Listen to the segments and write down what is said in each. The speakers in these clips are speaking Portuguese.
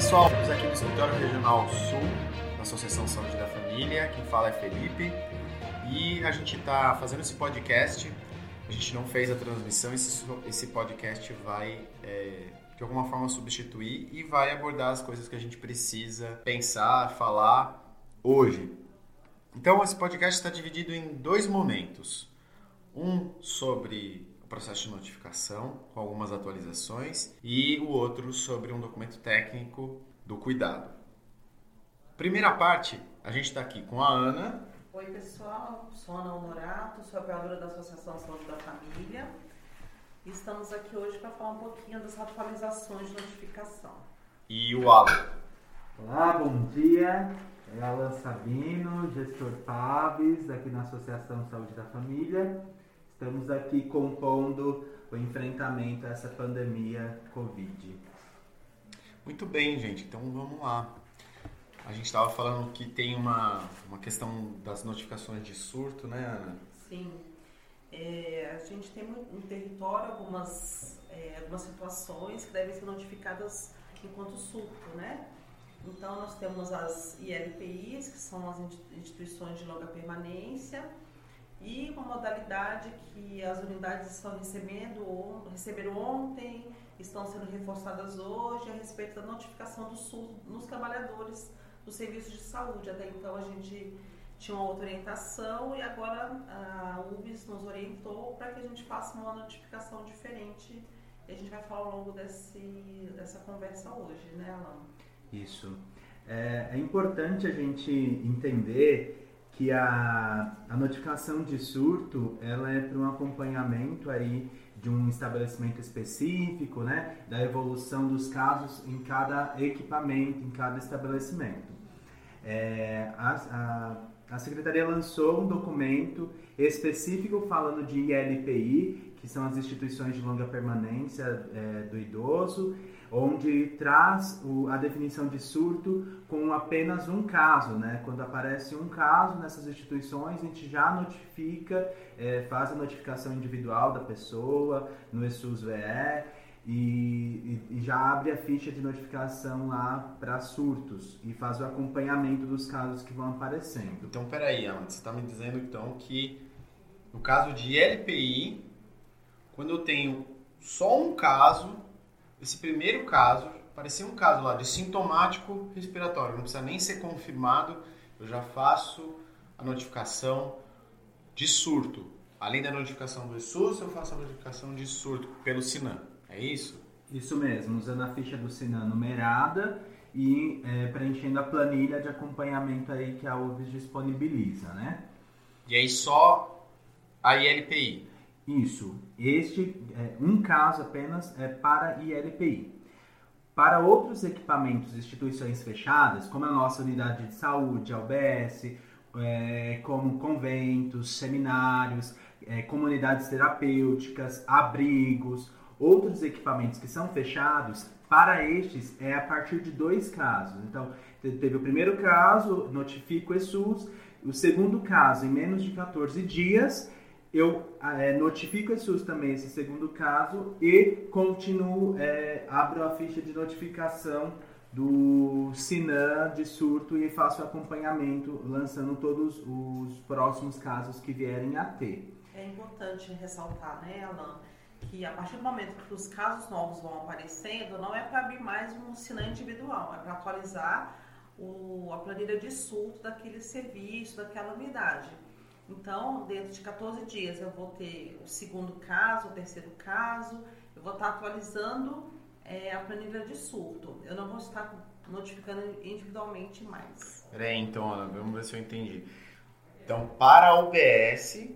pessoal, estamos aqui no Escritório Regional Sul da Associação Saúde da Família. Quem fala é Felipe e a gente está fazendo esse podcast. A gente não fez a transmissão, esse, esse podcast vai é, de alguma forma substituir e vai abordar as coisas que a gente precisa pensar, falar hoje. Então, esse podcast está dividido em dois momentos. Um sobre processo de notificação com algumas atualizações e o outro sobre um documento técnico do cuidado. Primeira parte, a gente está aqui com a Ana. Oi pessoal, sou Ana Honorato, sou apoiadora da Associação Saúde da Família e estamos aqui hoje para falar um pouquinho das atualizações de notificação. E o Alan. Olá, bom dia. É Alan Sabino, gestor PABs, aqui na Associação Saúde da Família. Estamos aqui compondo o enfrentamento a essa pandemia Covid. Muito bem, gente. Então vamos lá. A gente estava falando que tem uma, uma questão das notificações de surto, né, Ana? Sim. É, a gente tem no território algumas, é, algumas situações que devem ser notificadas enquanto surto, né? Então, nós temos as ILPIs, que são as instituições de longa permanência, e uma modalidade que as unidades estão recebendo, receberam ontem, estão sendo reforçadas hoje a respeito da notificação do SUS nos trabalhadores do serviço de saúde. Até então a gente tinha uma outra orientação e agora a UBS nos orientou para que a gente faça uma notificação diferente e a gente vai falar ao longo desse, dessa conversa hoje, né, Alan? Isso. É, é importante a gente entender que a, a notificação de surto ela é para um acompanhamento aí de um estabelecimento específico, né, da evolução dos casos em cada equipamento, em cada estabelecimento. É, a, a, a Secretaria lançou um documento específico falando de ILPI, que são as instituições de longa permanência é, do idoso, onde traz o, a definição de surto com apenas um caso, né? Quando aparece um caso nessas instituições, a gente já notifica, é, faz a notificação individual da pessoa no ESUS VE e, e, e, já abre a ficha de notificação lá para surtos e faz o acompanhamento dos casos que vão aparecendo. Então, peraí, Alan, você está me dizendo então que no caso de LPI, quando eu tenho só um caso, esse primeiro caso, parecia um caso lá de sintomático respiratório, não precisa nem ser confirmado, eu já faço a notificação de surto. Além da notificação do SUS, eu faço a notificação de surto pelo Sinan. É isso? Isso mesmo, usando a ficha do Sinan numerada e é, preenchendo a planilha de acompanhamento aí que a UBS disponibiliza, né? E aí só a ILPI. Isso. Este é um caso apenas é para ILPI. Para outros equipamentos, instituições fechadas, como a nossa unidade de saúde, a UBS, é, como conventos, seminários, é, comunidades terapêuticas, abrigos, outros equipamentos que são fechados, para estes é a partir de dois casos. Então, teve o primeiro caso, notifico o ESUS, o segundo caso, em menos de 14 dias, eu é, notifico a SUS também esse segundo caso e continuo, é, abro a ficha de notificação do Sinan de surto e faço acompanhamento, lançando todos os próximos casos que vierem a ter. É importante ressaltar, né, Alan, que a partir do momento que os casos novos vão aparecendo, não é para abrir mais um Sinan individual, é para atualizar o, a planilha de surto daquele serviço, daquela unidade. Então, dentro de 14 dias eu vou ter o segundo caso, o terceiro caso, eu vou estar atualizando é, a planilha de surto. Eu não vou estar notificando individualmente mais. Peraí, então, Ana, vamos ver se eu entendi. Então, para a UBS,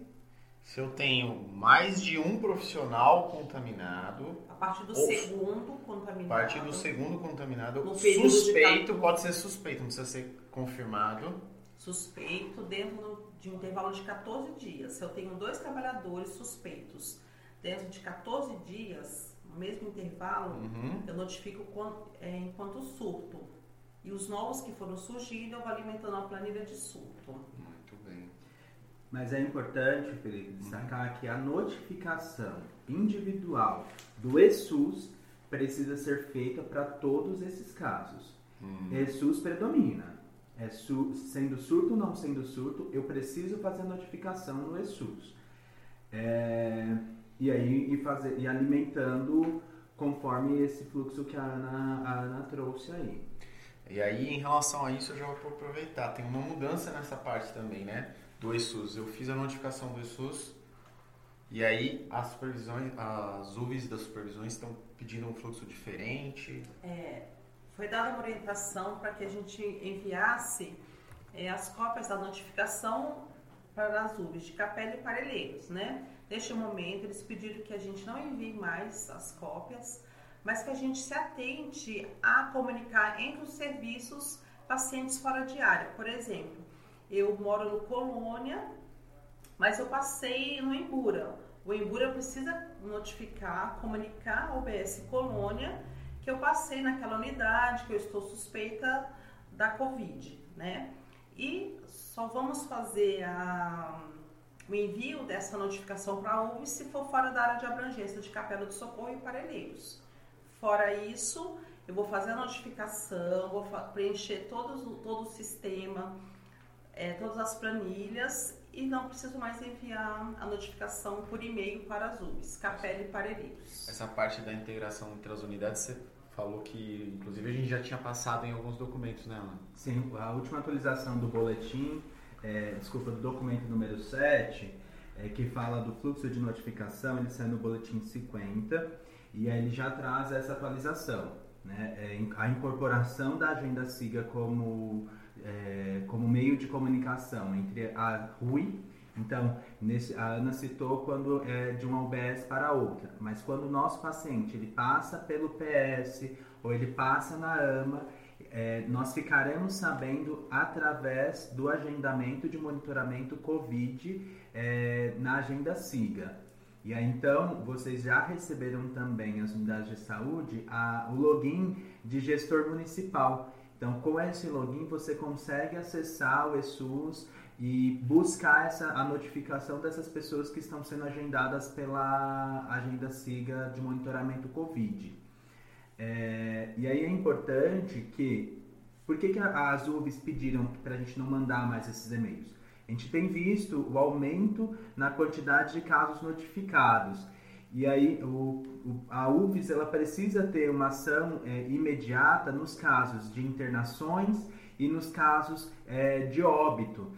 se eu tenho mais de um profissional contaminado. A partir do segundo contaminado. A partir do segundo contaminado, suspeito, pode ser suspeito, não precisa ser confirmado. Suspeito dentro de um intervalo de 14 dias. Se eu tenho dois trabalhadores suspeitos dentro de 14 dias, no mesmo intervalo, uhum. eu notifico é, enquanto surto. E os novos que foram surgindo, eu vou alimentando a planilha de surto. Muito bem. Mas é importante, Felipe, destacar uhum. que a notificação individual do ESUS precisa ser feita para todos esses casos. Hum. ESUS predomina. É su, sendo surto ou não sendo surto, eu preciso fazer a notificação no ESUS. É, e aí e fazer, e alimentando conforme esse fluxo que a Ana, a Ana trouxe aí. E aí, em relação a isso, eu já vou aproveitar. Tem uma mudança nessa parte também, né? Do ESUS. Eu fiz a notificação do ESUS e aí as supervisões, as UVs das supervisões estão pedindo um fluxo diferente. É, foi dada uma orientação para que a gente enviasse é, as cópias da notificação para as UVs de Capela e Parelheiros, né? Neste momento, eles pediram que a gente não envie mais as cópias, mas que a gente se atente a comunicar entre os serviços pacientes fora de área. Por exemplo, eu moro no Colônia, mas eu passei no Embura. O Embura precisa notificar, comunicar ao UBS Colônia que eu passei naquela unidade, que eu estou suspeita da Covid, né? E só vamos fazer a, o envio dessa notificação para a UV se for fora da área de abrangência de Capela do Socorro e Parelheiros. Fora isso, eu vou fazer a notificação, vou preencher todos, todo o sistema, é, todas as planilhas e não preciso mais enviar a notificação por e-mail para as UBS, Capela e Parelheiros. Essa parte da integração entre as unidades, você falou que, inclusive, a gente já tinha passado em alguns documentos, né, Ana? Sim, a última atualização do boletim, é, desculpa, do documento número 7, é, que fala do fluxo de notificação, ele sai no boletim 50 e aí ele já traz essa atualização, né? É, a incorporação da agenda SIGA como, é, como meio de comunicação entre a RUI, então, nesse, a Ana citou quando é de uma UBS para outra, mas quando o nosso paciente ele passa pelo PS ou ele passa na AMA, é, nós ficaremos sabendo através do agendamento de monitoramento COVID é, na agenda SIGA. E aí então vocês já receberam também as unidades de saúde a, o login de gestor municipal. Então com esse login você consegue acessar o ESUS e buscar essa, a notificação dessas pessoas que estão sendo agendadas pela agenda SIGA de monitoramento COVID. É, e aí é importante que, por que, que as UVs pediram para a gente não mandar mais esses e-mails? A gente tem visto o aumento na quantidade de casos notificados. E aí o, o, a UVS ela precisa ter uma ação é, imediata nos casos de internações e nos casos é, de óbito.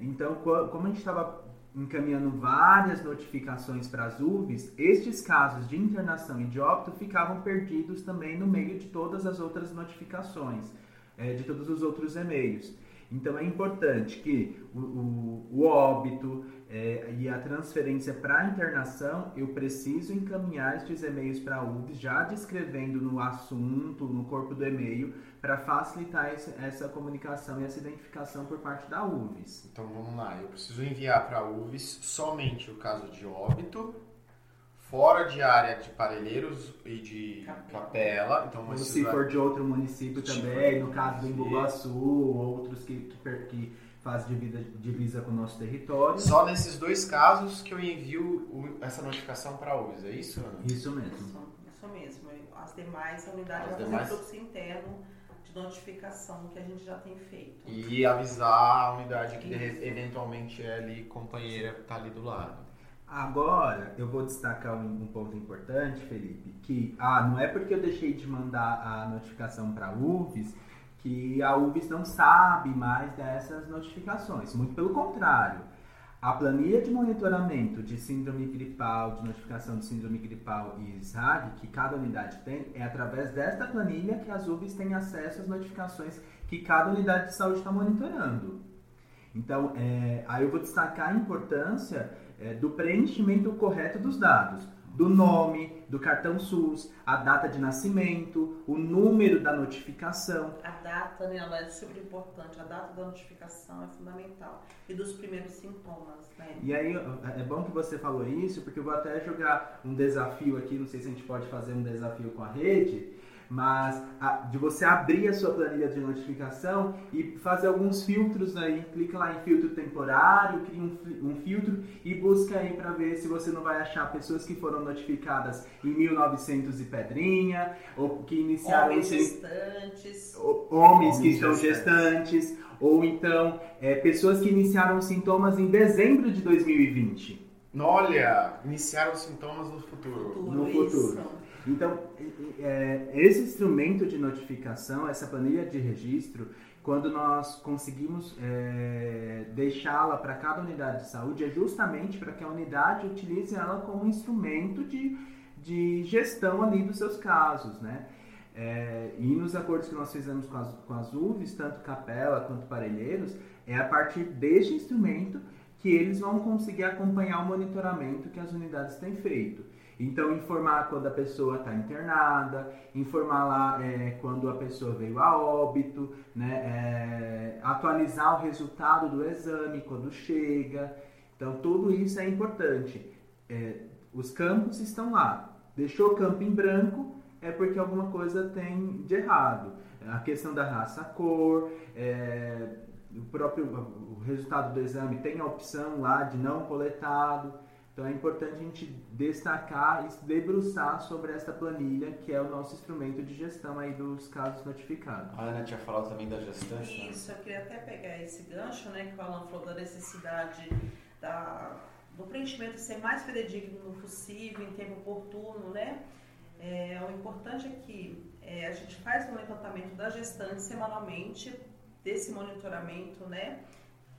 Então, como a gente estava encaminhando várias notificações para as UVs, estes casos de internação e de óbito ficavam perdidos também no meio de todas as outras notificações, é, de todos os outros e-mails. Então é importante que o, o, o óbito é, e a transferência para a internação, eu preciso encaminhar estes e-mails para a UBS, já descrevendo no assunto, no corpo do e-mail, para facilitar esse, essa comunicação e essa identificação por parte da UVS. Então vamos lá, eu preciso enviar para a UVS somente o caso de óbito, fora de área de Parelheiros e de Capela. Capela então, Ou se for de outro município também, no caso do Embu-Guaçu, outros que, que, que fazem divisa, divisa com o nosso território. Só nesses dois casos que eu envio o, essa notificação para a UVS, é isso, Ana? Isso mesmo. Isso, isso mesmo. As demais, a unidade vai demais... fazer fluxo interno notificação que a gente já tem feito. E avisar a unidade que isso. eventualmente é ali companheira que está ali do lado. Agora, eu vou destacar um, um, ponto importante, Felipe, que ah, não é porque eu deixei de mandar a notificação para a UVS que a UVS não sabe mais dessas notificações. Muito pelo contrário. A planilha de monitoramento de síndrome gripal, de notificação de síndrome gripal e SRAG, que cada unidade tem, é através desta planilha que as UVs têm acesso às notificações que cada unidade de saúde está monitorando. Então, é, aí eu vou destacar a importância é, do preenchimento correto dos dados, do nome, do cartão SUS, a data de nascimento, o número da notificação. A data, né, ela é super importante. A data da notificação é fundamental. E dos primeiros sintomas, né? E aí, é bom que você falou isso, porque eu vou até jogar um desafio aqui, não sei se a gente pode fazer um desafio com a rede, mas a, de você abrir a sua planilha de notificação e fazer alguns filtros aí. Clica lá em filtro temporário, cria um, um filtro e busca aí para ver se você não vai achar pessoas que foram notificadas em 1900 e pedrinha, ou que iniciaram... Homens gestantes. Homens, homens que estão gestantes, ou então é, pessoas que iniciaram sintomas em dezembro de 2020. Olha, iniciaram sintomas no futuro. Futuro, No futuro. isso. Então, é, esse instrumento de notificação, essa planilha de registro, quando nós conseguimos é, deixá-la para cada unidade de saúde, é justamente para que a unidade utilize ela como instrumento de, de gestão ali dos seus casos, né? É, e nos acordos que nós fizemos com as, com as UVs, tanto Capela quanto Parelheiros, é a partir deste instrumento que eles vão conseguir acompanhar o monitoramento que as unidades têm feito. Então, informar quando a pessoa está internada, informar lá é, quando a pessoa veio a óbito, né, é, atualizar o resultado do exame quando chega. Então, tudo isso é importante. É, os campos estão lá. Deixou o campo em branco, é porque alguma coisa tem de errado. A questão da raça, cor, é, o próprio o resultado do exame tem a opção lá de não coletado. Então é importante a gente destacar e se debruçar sobre essa planilha, que é o nosso instrumento de gestão aí dos casos notificados. A Ana tinha falado também da gestante. né? Isso, eu queria até pegar esse gancho, né, que o Alan falou da necessidade da, do preenchimento ser mais fidedigno possível, em tempo oportuno, né? É, o importante é que é, a gente faz o levantamento da gestante semanalmente, desse monitoramento, né?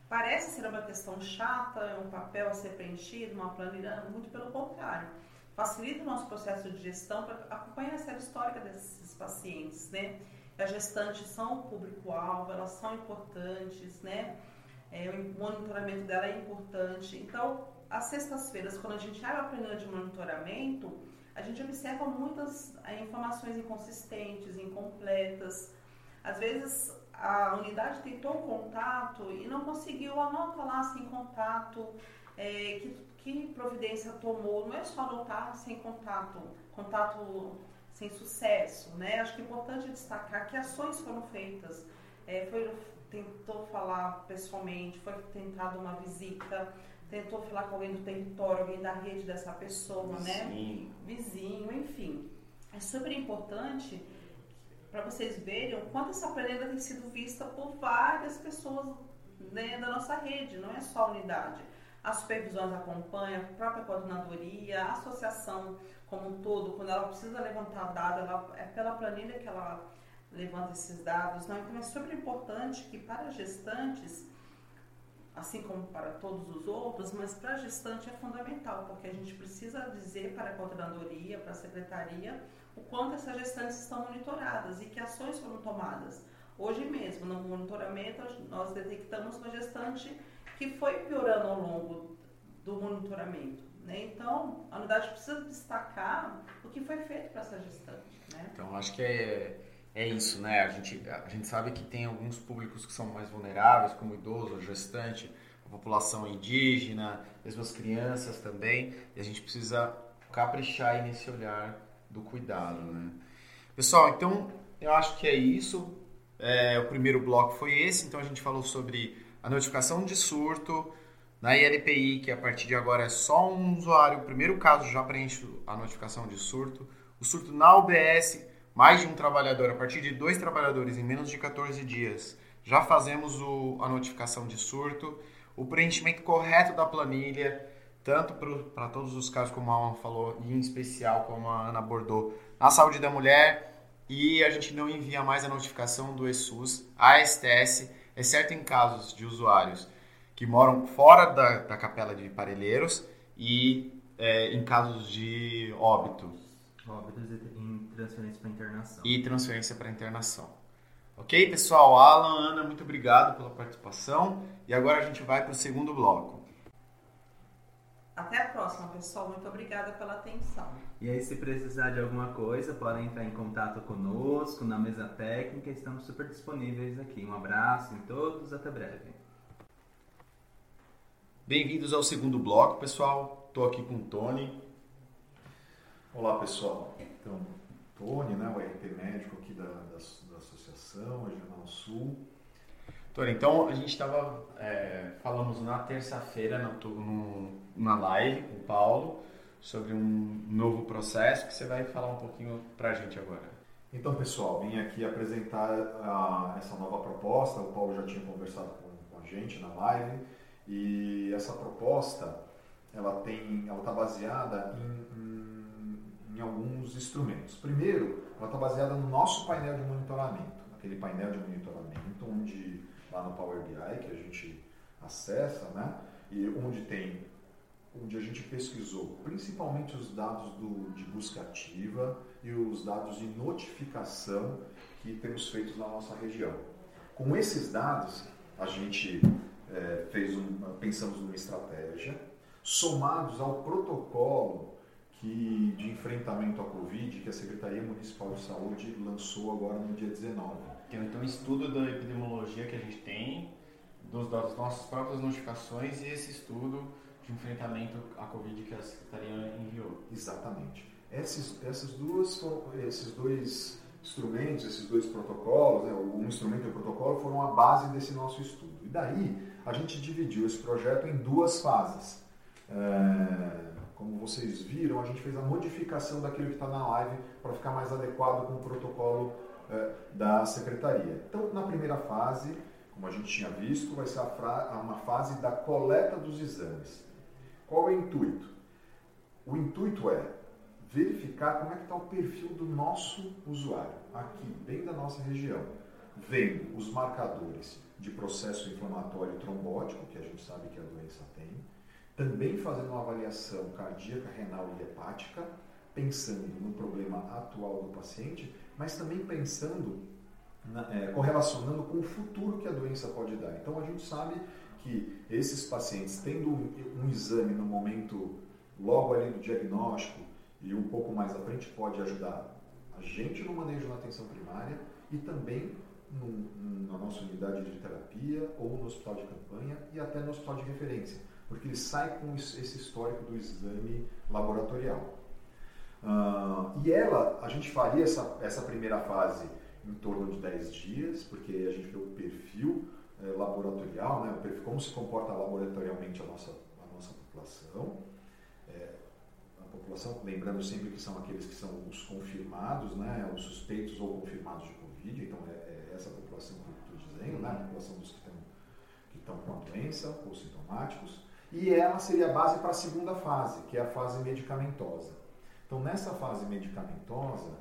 Parece ser uma questão chata, é um papel a ser preenchido, uma planilha, muito pelo contrário. Facilita o nosso processo de gestão para acompanhar a série histórica desses pacientes, né? As gestantes são o público-alvo, elas são importantes, né? É, o monitoramento dela é importante. Então, às sextas-feiras, quando a gente abre a planilha de monitoramento, a gente observa muitas é, informações inconsistentes, incompletas. Às vezes, a unidade tentou um contato e não conseguiu, anota lá sem contato, é, que, que providência tomou. Não é só anotar sem contato, contato sem sucesso, né? Acho que é importante destacar que ações foram feitas. É, foi, tentou falar pessoalmente, foi tentada uma visita, tentou falar com alguém do território, alguém da rede dessa pessoa, né? Vizinho, enfim. É super importante para vocês verem o quanto essa planilha tem sido vista por várias pessoas né, da nossa rede, não é só a unidade. As supervisões acompanham, a própria coordenadoria, a associação como um todo, quando ela precisa levantar dados, ela, é pela planilha que ela levanta esses dados. Não? Então é super importante que para gestantes, assim como para todos os outros, mas para gestante é fundamental, porque a gente precisa dizer para a coordenadoria, para a secretaria, o quanto essas gestantes estão monitoradas e que ações foram tomadas. Hoje mesmo, no monitoramento, nós detectamos uma gestante que foi piorando ao longo do monitoramento. Né? Então, a unidade precisa destacar o que foi feito para essa gestante. Né? Então, acho que é, é isso, né? A gente, a gente sabe que tem alguns públicos que são mais vulneráveis, como idoso, gestante, a população indígena, mesmo as crianças também, e a gente precisa caprichar aí nesse olhar do cuidado, né? Pessoal, então eu acho que é isso. É, o primeiro bloco foi esse, então a gente falou sobre a notificação de surto na ILPI, que a partir de agora é só um usuário, o primeiro caso já preenche a notificação de surto. O surto na UBS, mais de um trabalhador, a partir de dois trabalhadores em menos de 14 dias, já fazemos o, a notificação de surto. O preenchimento correto da planilha, tanto para todos os casos, como a Alan falou, e em especial, como a Ana abordou, na saúde da mulher. E a gente não envia mais a notificação do ESUS à STS, exceto em casos de usuários que moram fora da, da capela de Parelheiros e é, em casos de óbito Óbitos e em transferência para internação. e transferência para internação. Ok, pessoal? Alan, Ana, muito obrigado pela participação. E agora a gente vai para o segundo bloco. Até a próxima, pessoal. Muito obrigada pela atenção. E aí, se precisar de alguma coisa, podem entrar em contato conosco na mesa técnica. Estamos super disponíveis aqui. Um abraço em todos, até breve. Bem-vindos ao segundo bloco, pessoal. Estou aqui com o Tony. Olá pessoal, então Tony, né, o RP médico aqui da, da, da Associação Regional Sul. Tony, então a gente estava, é, falamos na terça-feira na live com o Paulo sobre um novo processo que você vai falar um pouquinho para a gente agora. Então, pessoal, vim aqui apresentar a, essa nova proposta. O Paulo já tinha conversado com, com a gente na live e essa proposta ela tem, ela está baseada em, em, em, alguns instrumentos. Primeiro, ela está baseada no nosso painel de monitoramento, aquele painel de monitoramento onde lá no Power BI que a gente acessa, né? E onde tem, onde a gente pesquisou principalmente os dados do, de busca ativa e os dados de notificação que temos feito na nossa região. Com esses dados, a gente é, fez um, pensamos numa estratégia somados ao protocolo que, de enfrentamento à Covid que a Secretaria Municipal de Saúde lançou agora no dia 19. Então, um estudo da epidemiologia que a gente tem, dos, das nossas próprias notificações e esse estudo de enfrentamento à Covid que a Secretaria enviou. Exatamente. Esses, essas duas, esses dois instrumentos, esses dois protocolos, né, um instrumento e um protocolo, foram a base desse nosso estudo. E daí a gente dividiu esse projeto em duas fases. É, como vocês viram, a gente fez a modificação daquilo que está na live para ficar mais adequado com o protocolo é, da secretaria. Então, na primeira fase, como a gente tinha visto, vai ser uma fase da coleta dos exames. Qual é o intuito? O intuito é verificar como é que está o perfil do nosso usuário, aqui, bem da nossa região, vendo os marcadores de processo inflamatório trombótico, que a gente sabe que a doença tem, também fazendo uma avaliação cardíaca, renal e hepática, pensando no problema atual do paciente, mas também pensando, na, é, correlacionando com o futuro que a doença pode dar. Então a gente sabe que esses pacientes, tendo um, um exame no momento logo ali do diagnóstico e um pouco mais à frente, pode ajudar a gente no manejo na atenção primária e também no, na nossa unidade de terapia ou no hospital de campanha e até no hospital de referência, porque ele sai com esse histórico do exame laboratorial. Uh, e ela, a gente faria essa, essa primeira fase em torno de 10 dias, porque a gente vê o perfil eh, laboratorial, né, como se comporta laboratorialmente a nossa, a nossa população. É, a população, lembrando sempre que são aqueles que são os confirmados, né, os suspeitos ou confirmados de Covid, então é, é essa população que eu estou dizendo, né, a população dos que estão, que estão com a doença ou sintomáticos. E ela seria a base para a segunda fase, que é a fase medicamentosa. Então, nessa fase medicamentosa,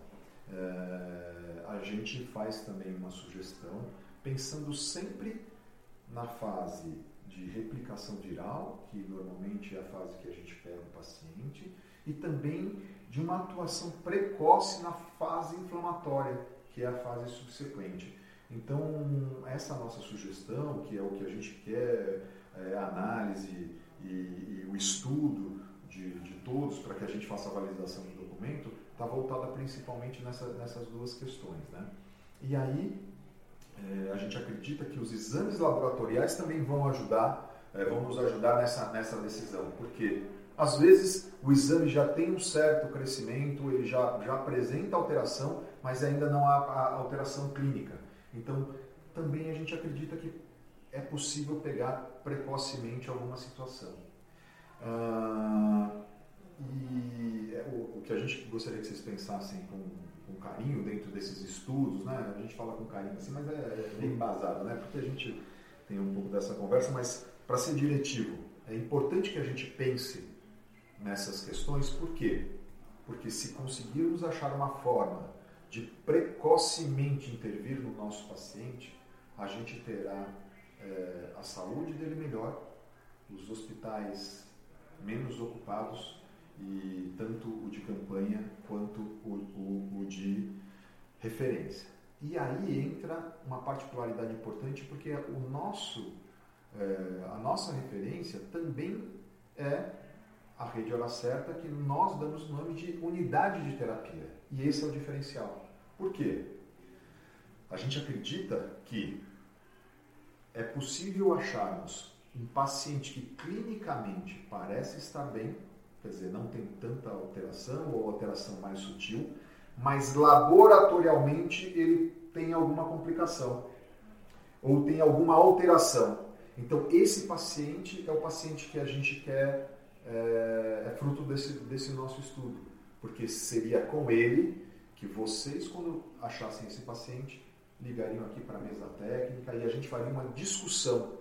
é, a gente faz também uma sugestão, pensando sempre na fase de replicação viral, que normalmente é a fase que a gente pega o paciente, e também de uma atuação precoce na fase inflamatória, que é a fase subsequente. Então, essa nossa sugestão, que é o que a gente quer, é, a análise e, e o estudo de, de todos para que a gente faça a validação do documento está voltada principalmente nessa, nessas duas questões. Né? E aí é, a gente acredita que os exames laboratoriais também vão ajudar, é, vão nos ajudar nessa, nessa decisão, porque às vezes o exame já tem um certo crescimento, ele já, já apresenta alteração, mas ainda não há alteração clínica. Então também a gente acredita que é possível pegar precocemente alguma situação. Ah, e é, o, o, que a gente gostaria que vocês pensassem com, com, carinho dentro desses estudos, né? A gente fala com carinho assim, mas é, é bem embasado, né? Porque a gente tem um pouco dessa conversa, mas para ser diretivo, é importante que a gente pense nessas questões, por quê? Porque se conseguirmos achar uma forma de precocemente intervir no nosso paciente, a gente terá é, a saúde dele melhor, os hospitais menos ocupados e tanto o de campanha quanto o, o, o de referência. E aí entra uma particularidade importante porque o nosso, é, a nossa referência também é a rede Hora Certa que nós damos o nome de unidade de terapia. E esse é o diferencial. Por quê? A gente acredita que é possível acharmos um paciente que clinicamente parece estar bem, quer dizer, não tem tanta alteração ou alteração mais sutil, mas laboratorialmente ele tem alguma complicação ou tem alguma alteração. Então, esse paciente é o paciente que a gente quer, é, é fruto desse, desse nosso estudo, porque seria com ele que vocês, quando achassem esse paciente, ligariam aqui para a mesa técnica e a gente faria uma discussão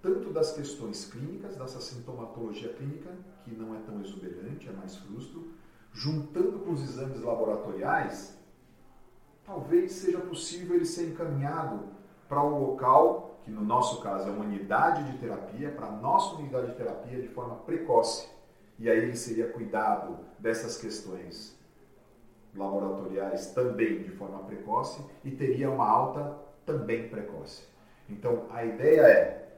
tanto das questões clínicas, dessa sintomatologia clínica, que não é tão exuberante, é mais frustro, juntando com os exames laboratoriais, talvez seja possível ele ser encaminhado para um local, que no nosso caso é uma unidade de terapia, para a nossa unidade de terapia de forma precoce. E aí ele seria cuidado dessas questões laboratoriais também de forma precoce e teria uma alta também precoce. Então a ideia é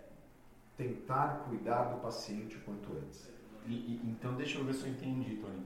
tentar cuidar do paciente quanto antes. E, e, então deixa eu ver se eu entendi, Tony.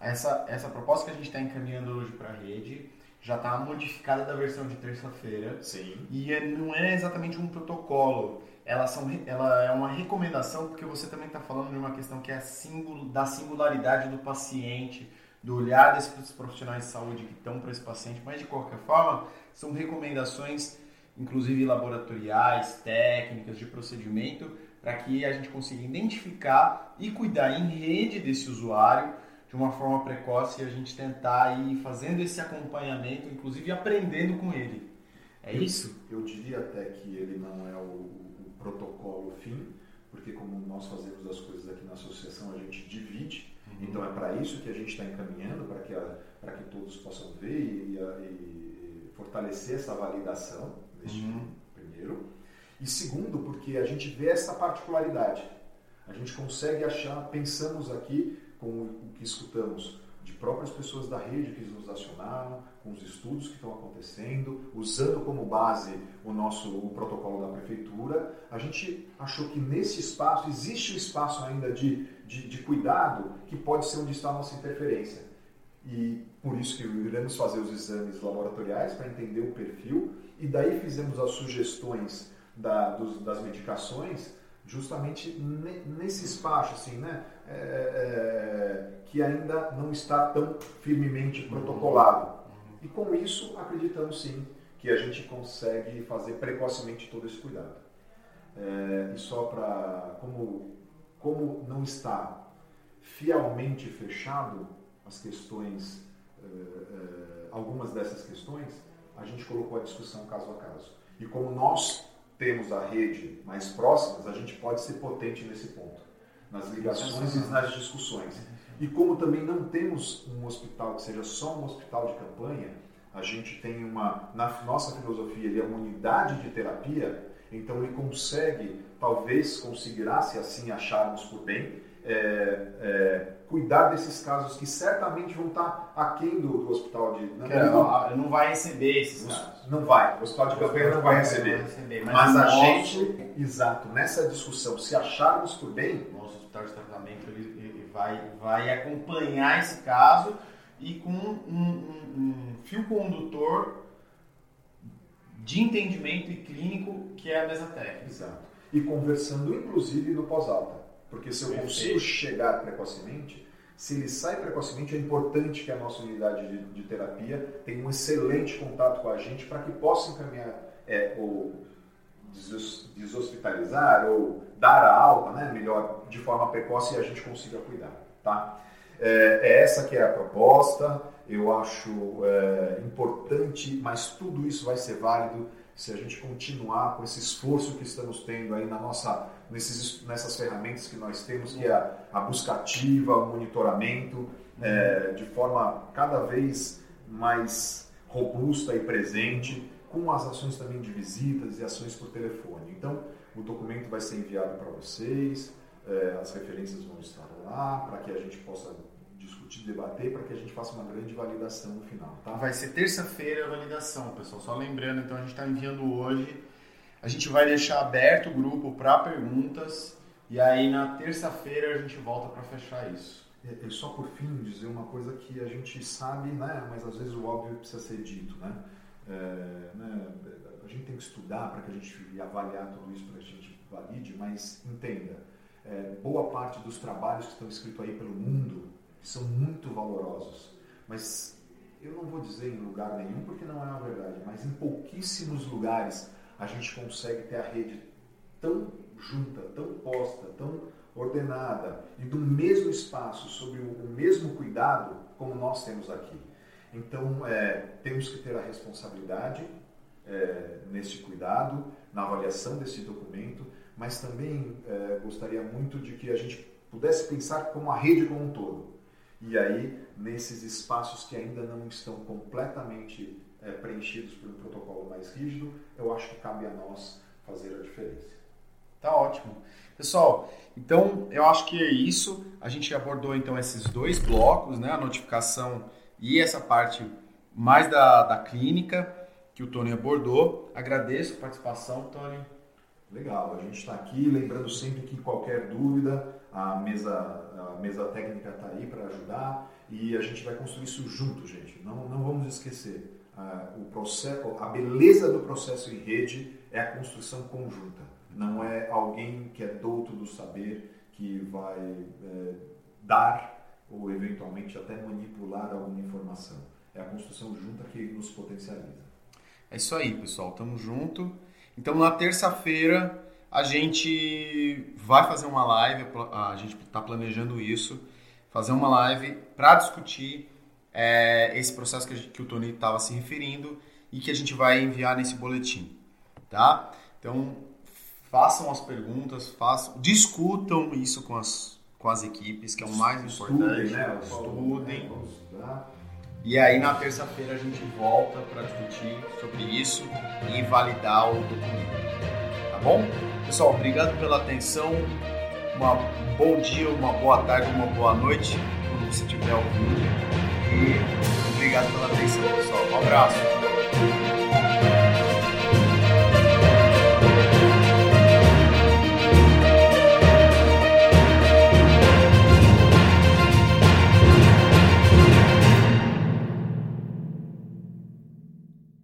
Essa, essa proposta que a gente está encaminhando hoje para a rede já está modificada da versão de terça-feira. Sim. E é, não é exatamente um protocolo. Ela, são, ela é uma recomendação porque você também está falando de uma questão que é singul, da singularidade do paciente, do olhar desses profissionais de saúde que estão para esse paciente, mas de qualquer forma são recomendações, inclusive laboratoriais, técnicas de procedimento, para que a gente consiga identificar e cuidar em rede desse usuário de uma forma precoce e a gente tentar ir fazendo esse acompanhamento, inclusive aprendendo com ele. É eu, isso? Eu diria até que ele não é o, o, protocolo fim, porque como nós fazemos as coisas aqui na associação, a gente divide. Uhum. Então é para isso que a gente está encaminhando, para que, que todos possam ver e, e, e fortalecer essa validação, neste uhum. primeiro. E segundo, porque a gente vê essa particularidade. A gente consegue achar, pensamos aqui com o que escutamos de próprias pessoas da rede que nos acionaram, com os estudos que estão acontecendo, usando como base o nosso o protocolo da prefeitura, a gente achou que nesse espaço existe um espaço ainda de, de, de cuidado que pode ser onde está a nossa interferência. E por isso que iremos fazer os exames laboratoriais para entender o perfil e daí fizemos as sugestões da, dos, das medicações justamente nesse espaço, assim, né? É, é, que ainda não está tão firmemente protocolado. E com isso, acreditamos sim que a gente consegue fazer precocemente todo esse cuidado. É, e só para, como, como não está fielmente fechado as questões, é, é, algumas dessas questões, a gente colocou a discussão caso a caso. E como nós temos a rede mais próximas, a gente pode ser potente nesse ponto, nas ligações e nas discussões. E como também não temos um hospital que seja só um hospital de campanha, a gente tem uma, na nossa filosofia, ele é uma unidade de terapia, então ele consegue, talvez conseguirá, se assim acharmos por bem, é, é, cuidar desses casos que certamente vão estar aquém do, do hospital de. Não, não, não vai receber esses casos. Não vai. O hospital de campanha não vai receber. Vai receber mas, mas a nosso... gente, exato, nessa discussão, se acharmos por bem. Nosso hospital de tratamento ele, ele vai, vai acompanhar esse caso e com um, um, um fio condutor de entendimento e clínico que é a mesa técnica. Exato. E conversando inclusive no pós-alta. Porque se eu consigo chegar precocemente, se ele sai precocemente, é importante que a nossa unidade de, de terapia tenha um excelente contato com a gente para que possa encaminhar é, ou deshospitalizar ou dar a alta, né, melhor, de forma precoce e a gente consiga cuidar. Tá? É, é essa que é a proposta, eu acho é, importante, mas tudo isso vai ser válido se a gente continuar com esse esforço que estamos tendo aí na nossa, nesses, nessas ferramentas que nós temos, que é a, a busca ativa, o monitoramento, é, de forma cada vez mais robusta e presente, com as ações também de visitas e ações por telefone. Então, o documento vai ser enviado para vocês, é, as referências vão estar lá, para que a gente possa discutir, debater para que a gente faça uma grande validação no final. Tá? Vai ser terça-feira a validação, pessoal. Só lembrando, então a gente está enviando hoje. A gente vai deixar aberto o grupo para perguntas e aí na terça-feira a gente volta para fechar isso. É, só por fim dizer uma coisa que a gente sabe, né, mas às vezes o óbvio precisa ser dito, né? É, né a gente tem que estudar para que a gente avaliar tudo isso para que a gente valide, mas entenda, é, boa parte dos trabalhos que estão escritos aí pelo mundo são muito valorosos. Mas eu não vou dizer em lugar nenhum porque não é uma verdade, mas em pouquíssimos lugares a gente consegue ter a rede tão junta, tão posta, tão ordenada e do mesmo espaço, sob o mesmo cuidado como nós temos aqui. Então, é, temos que ter a responsabilidade é, nesse cuidado, na avaliação desse documento, mas também é, gostaria muito de que a gente pudesse pensar como a rede como um todo. E aí, nesses espaços que ainda não estão completamente é, preenchidos por um protocolo mais rígido, eu acho que cabe a nós fazer a diferença. Tá ótimo. Pessoal, então eu acho que é isso. A gente abordou então esses dois blocos, né? A notificação e essa parte mais da, da clínica que o Tony abordou. Agradeço a participação, Tony. Legal, a gente está aqui, lembrando sempre que qualquer dúvida, a mesa, a mesa técnica está aí para ajudar e a gente vai construir isso junto, gente. Não, não vamos esquecer. o processo, a beleza do processo em rede é a construção conjunta. Não é alguém que é douto do saber que vai é, dar ou eventualmente até manipular alguma informação. É a construção junta que nos potencializa. É isso aí, pessoal. Tamo junto. Então, na terça-feira, a gente vai fazer uma live. A gente está planejando isso. Fazer uma live para discutir é, esse processo que, gente, que o Tony estava se referindo e que a gente vai enviar nesse boletim. Tá? Então, façam as perguntas, façam, discutam isso com as, com as equipes, que é o mais importante. Estudem, né? Estudem. E aí na terça-feira a gente volta para discutir sobre isso e validar o documento. Bom? Pessoal, obrigado pela atenção. Um bom dia, uma boa tarde, uma boa noite, quando você estiver ouvindo. E obrigado pela atenção, pessoal. Um abraço.